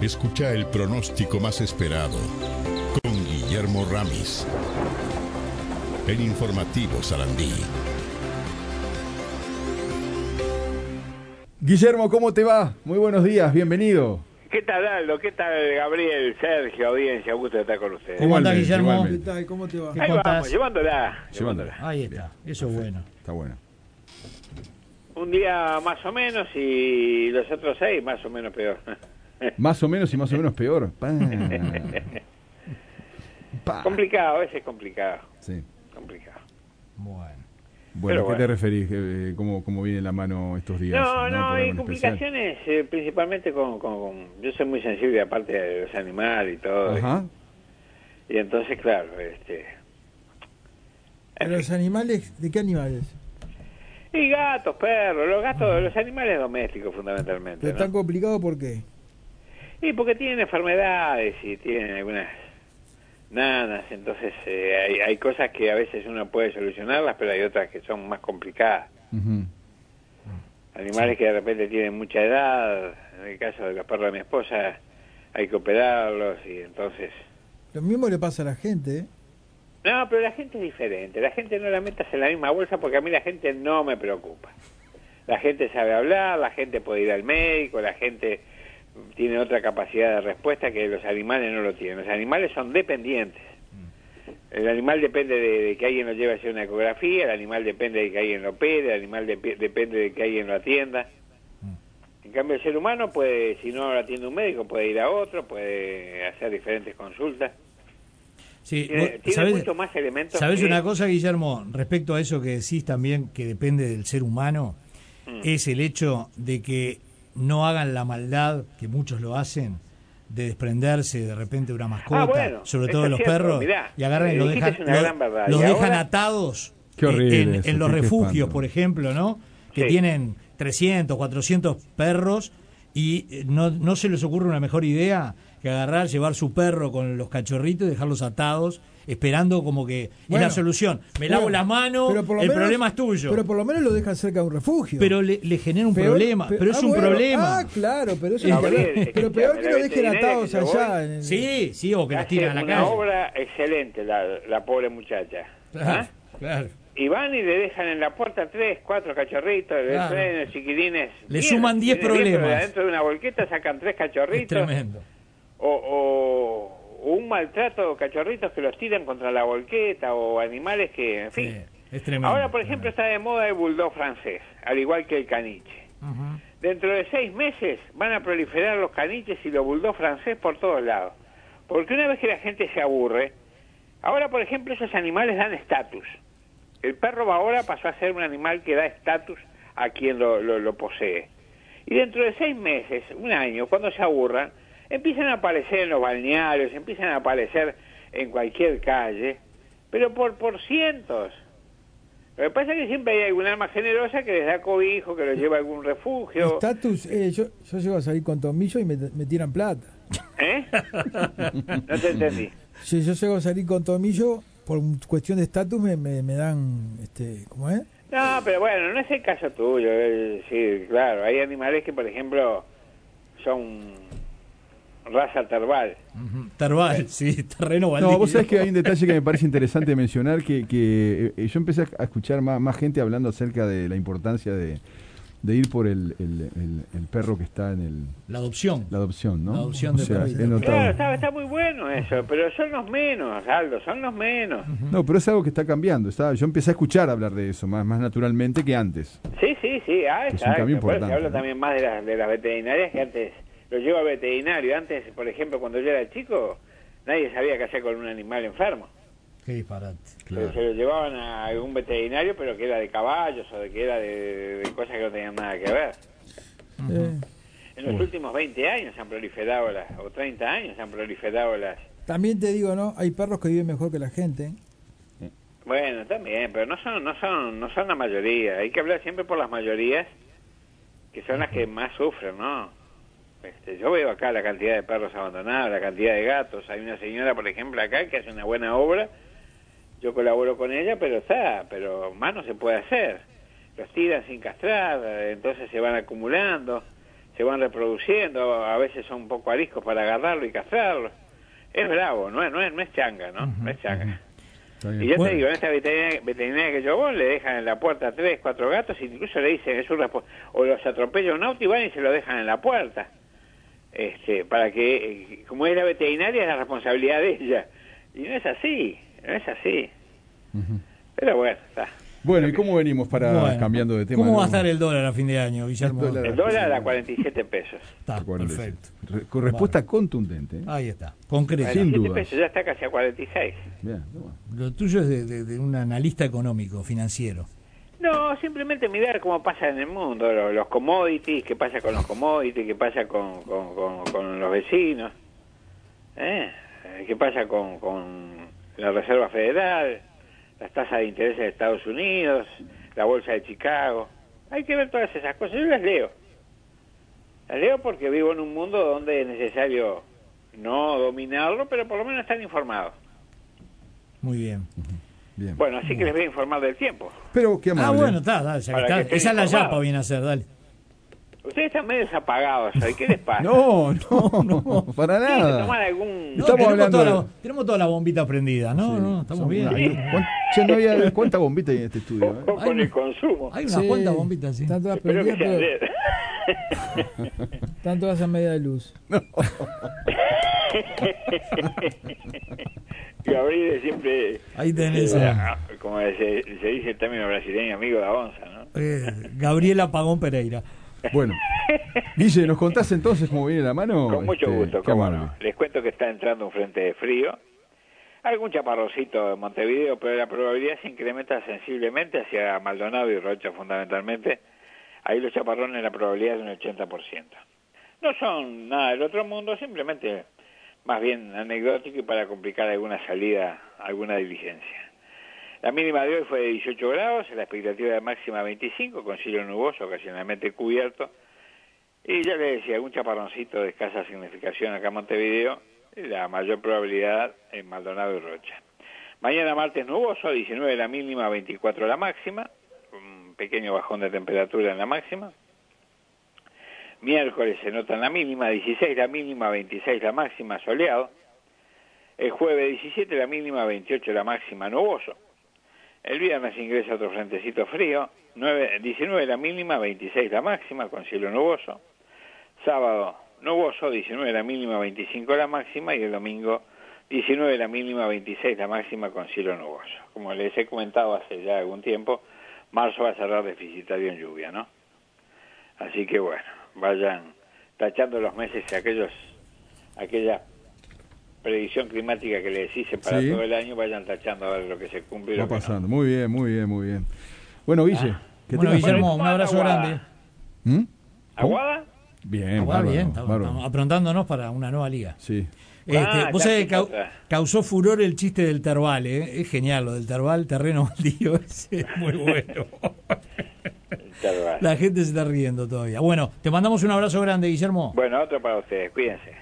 Escucha el pronóstico más esperado con Guillermo Ramis. En Informativo Sarandí. Guillermo, ¿cómo te va? Muy buenos días, bienvenido. ¿Qué tal, Aldo? ¿Qué tal, Gabriel, Sergio, audiencia? Gusto de estar con ustedes. ¿Cómo Igualmente, Guillermo? igualmente. ¿Qué tal? ¿Cómo te va? ¿Qué Ahí contás? vamos, llevándola. Llevándola. Ahí está, eso es bueno. Está bueno. Un día más o menos y los otros seis más o menos peor. Más o menos y más o menos peor. Pa. Pa. complicado, a veces complicado. Sí. Complicado. Bueno. Bueno, Pero ¿qué te referís? Eh, ¿Cómo, ¿Cómo viene la mano estos días? No, no, ¿Por hay complicaciones eh, principalmente con, con, con- Yo soy muy sensible aparte de los animales y todo. Ajá. Y entonces, claro, este... ¿Pero los animales? ¿De qué animales? Y gatos, perros, los gatos, los animales domésticos fundamentalmente. ¿Pero ¿no? tan complicado por qué? Y porque tienen enfermedades y tienen algunas nanas, entonces eh, hay, hay cosas que a veces uno puede solucionarlas, pero hay otras que son más complicadas. Animales que de repente tienen mucha edad, en el caso de los perros de mi esposa hay que operarlos y entonces... Lo mismo le pasa a la gente, ¿eh? No, pero la gente es diferente, la gente no la metas en la misma bolsa porque a mí la gente no me preocupa. La gente sabe hablar, la gente puede ir al médico, la gente tiene otra capacidad de respuesta que los animales no lo tienen. Los animales son dependientes. El animal depende de, de que alguien lo lleve a hacer una ecografía, el animal depende de que alguien lo opere, el animal depe- depende de que alguien lo atienda. En cambio, el ser humano puede, si no lo atiende un médico, puede ir a otro, puede hacer diferentes consultas. Sí, Tiene, sabés- muchos más elementos. ¿Sabés que- una cosa, Guillermo? Respecto a eso que decís también, que depende del ser humano, Mm. es el hecho de que no hagan la maldad, que muchos lo hacen, de desprenderse de repente de una mascota, Ah, bueno, sobre todo de los cierto, perros, mirá, y agarran y los dejan, los Y atados Qué horrible en, eso, en los refugios, espanto. por ejemplo, ¿no? Que Sí. tienen 300, 400 perros y eh, no, no se les ocurre una mejor idea que agarrar, llevar su perro con los cachorritos y dejarlos atados, esperando como que es Bueno, la solución. Me lavo Bueno, las manos, pero el menos- problema es tuyo. Pero por lo menos lo dejan cerca de un refugio. Pero le, le genera un Peor- problema, pe- pero es ah, un bueno, problema. Ah, claro, pero eso Eh, es Gabriel, Pero escúchame, peor que lo dejen atados allá. en el- Sí, sí, o que los Hace tiran a la una calle. obra excelente la, la pobre muchacha. Claro, ¿Ah? claro. Y van y le dejan en la puerta tres, cuatro cachorritos, le Claro. chiquilines. Le suman diez pero problemas. de adentro de una volqueta sacan tres Es cachorritos. tremendo. O, o- un maltrato de cachorritos que los tiran contra la volqueta o animales que, en fin. Sí, es tremendo. Ahora, por ejemplo, está de moda el bulldog francés, al igual que el caniche. Dentro de seis meses van a proliferar los caniches y los bulldog francés por todos lados. Porque una vez que la gente se aburre, ahora por ejemplo esos animales dan estatus. El perro ahora pasó a ser un animal que da estatus a quien lo, lo- lo posee. Y dentro de seis meses, un año, cuando se aburran, empiezan a aparecer en los balnearios, empiezan a aparecer en cualquier calle, pero por, por cientos. Lo que pasa es que siempre hay algún alma generosa que les da cobijo, que los lleva a algún refugio. Estatus, eh, yo, yo llego a salir con tomillo y me, me tiran plata. ¿Eh? No te entendí. Si yo llego a salir con tomillo, por cuestión de estatus me, me, me dan, este, ¿cómo es? No, pero bueno, no es el caso tuyo. Es decir, claro, hay animales que, por ejemplo, son raza terbal. Ujú. Terval, sí, terreno baldío. No, vos sabés que hay un detalle que me parece interesante mencionar, que, que eh, yo empecé a escuchar más, más gente hablando acerca de la importancia de, de ir por el, el- el- el perro que está en el, La adopción. la adopción, ¿no? La adopción O de sea, Claro, está, está muy bueno eso, pero son los menos, Aldo, son los menos. No, pero es algo que está cambiando. Está, yo empecé a escuchar hablar de eso más, más naturalmente que antes. Sí, sí, sí, ah, Es un cambio importante, hablo ¿no? también más de las, de las veterinarias que antes lo llevo al veterinario. Antes, por ejemplo, cuando yo era chico, nadie sabía qué hacer con un animal enfermo. Qué disparate. Se- Se lo llevaban a algún veterinario, pero que era de caballos o de que era de, de cosas que no tenían nada que ver. En los últimos 20 años se han proliferado las, o 30 años se han proliferado las... también te digo, ¿no? Hay perros que viven mejor que la gente. Bueno, también, pero no son, no son, no son la mayoría. Hay que hablar siempre por las mayorías, que son las que más sufren, ¿no? Este, yo veo acá la cantidad de perros abandonados, la cantidad de gatos. Hay una señora, por ejemplo, acá que hace una buena obra. Yo colaboro con ella, pero está, pero más no se puede hacer. Los tiran sin castrar, entonces se van acumulando. se van reproduciendo, a veces son un poco ariscos para agarrarlo y cazarlo. Es bravo, no es, no es, no es changa, ¿no? no es changa. Y yo Bueno. te digo, en esta veterinaria, veterinaria que yo voy, le dejan en la puerta tres, cuatro gatos, incluso le dicen, es un o los atropella un auto y van y se lo dejan en la puerta. Este, para que, eh, como es la veterinaria, es la responsabilidad de ella. Y no es así, no es así. Pero bueno, está. Bueno, ¿y cómo venimos para Bueno, cambiando de tema? ¿Cómo ¿no? va a estar el dólar a fin de año, Guillermo? El dólar. El dólar a 47 pesos. Está, perfecto. Re- Con respuesta contundente. ¿eh? Ahí está, concreto. Sin 47 dudas. pesos, ya está casi a 46. Bien, toma. Lo tuyo es de, de- de un analista económico, financiero. No, simplemente mirar cómo pasa en el mundo, lo- los, commodities, qué pasa con los commodities, qué pasa con, con, los vecinos. Eh, qué pasa con, con la Reserva Federal, las tasas de interés de Estados Unidos, la Bolsa de Chicago. Hay que ver todas esas cosas. Yo las leo. Las leo porque vivo en un mundo donde es necesario no dominarlo, pero por lo menos estar informado. Muy bien. Bien. Bueno, así que les voy a informar del tiempo. Pero qué Ah, amable. bueno, está, dale, ya Para está. Esa es la yapa, viene a ser, dale. Ustedes están medio apagados hoy. ¿Qué les pasa? No, no, para ¿Tienen que nada. tomar algún... No, Estamos tenemos, hablando toda de- la, tenemos toda la bombita prendida, ¿no? Sí. no, estamos bien. hay- ¿cuán- che, no había cuánta bombita hay en este estudio. ¿eh? con, el consumo. Hay unas Sí, cuantas bombitas, sí. Están todas prendidas, pero están todas a media de luz. Gabriel siempre... Ahí tenés. eh, a- como se, se dice el término brasileño, amigo de la onza, ¿no? eh, Gabriela Pagón Pereira. Bueno, Guille, ¿nos contás entonces cómo viene la mano? Con mucho Este, gusto, qué cómo no. Les cuento que está entrando un frente de frío. Algún chaparrocito en Montevideo, pero la probabilidad se incrementa sensiblemente hacia Maldonado y Rocha fundamentalmente. Ahí los chaparrones la probabilidad es de un 80%. No son nada del otro mundo, simplemente más bien anecdótico y para complicar alguna salida, alguna diligencia. La mínima de hoy fue de 18 grados, la expectativa de máxima 25, con cielo nuboso, ocasionalmente cubierto. Y ya le decía, algún chaparroncito de escasa significación acá en Montevideo, la mayor probabilidad en Maldonado y Rocha. Mañana martes nuboso, 19 la mínima, 24 la máxima, un pequeño bajón de temperatura en la máxima. Miércoles se nota en la mínima, 16 la mínima, 26 la máxima, soleado. El jueves 17 la mínima, 28 la máxima, nuboso. El viernes ingresa otro frentecito frío, 9, 19 la mínima, 26 la máxima, con cielo nuboso. Sábado nuboso, 19 la mínima, 25 la máxima, y el domingo 19 la mínima, 26 la máxima, con cielo nuboso. Como les he comentado hace ya algún tiempo, marzo va a cerrar deficitario en lluvia, ¿no? Así que bueno, vayan tachando los meses aquellos, aquella predicción climática que les hice para Sí. todo el año, vayan tachando a ver lo que se cumple Va lo no. pasando. Muy bien, muy bien, muy bien. Bueno, Guille, que Bueno, tengas- Guillermo, ¿Cómo un abrazo grande. ¿Mm? ¿Aguada? Bien, Ah, bárbaro, bien, estamos, bárbaro. estamos aprontándonos para una nueva liga. Sí. Este, Ah, vos sabés que causó furor el chiste del Terbal, ¿eh? Es genial lo del Terbal, terreno baldío, ese es muy bueno. La gente se está riendo todavía. Bueno, te mandamos un abrazo grande, Guillermo. Bueno, otro para ustedes, cuídense.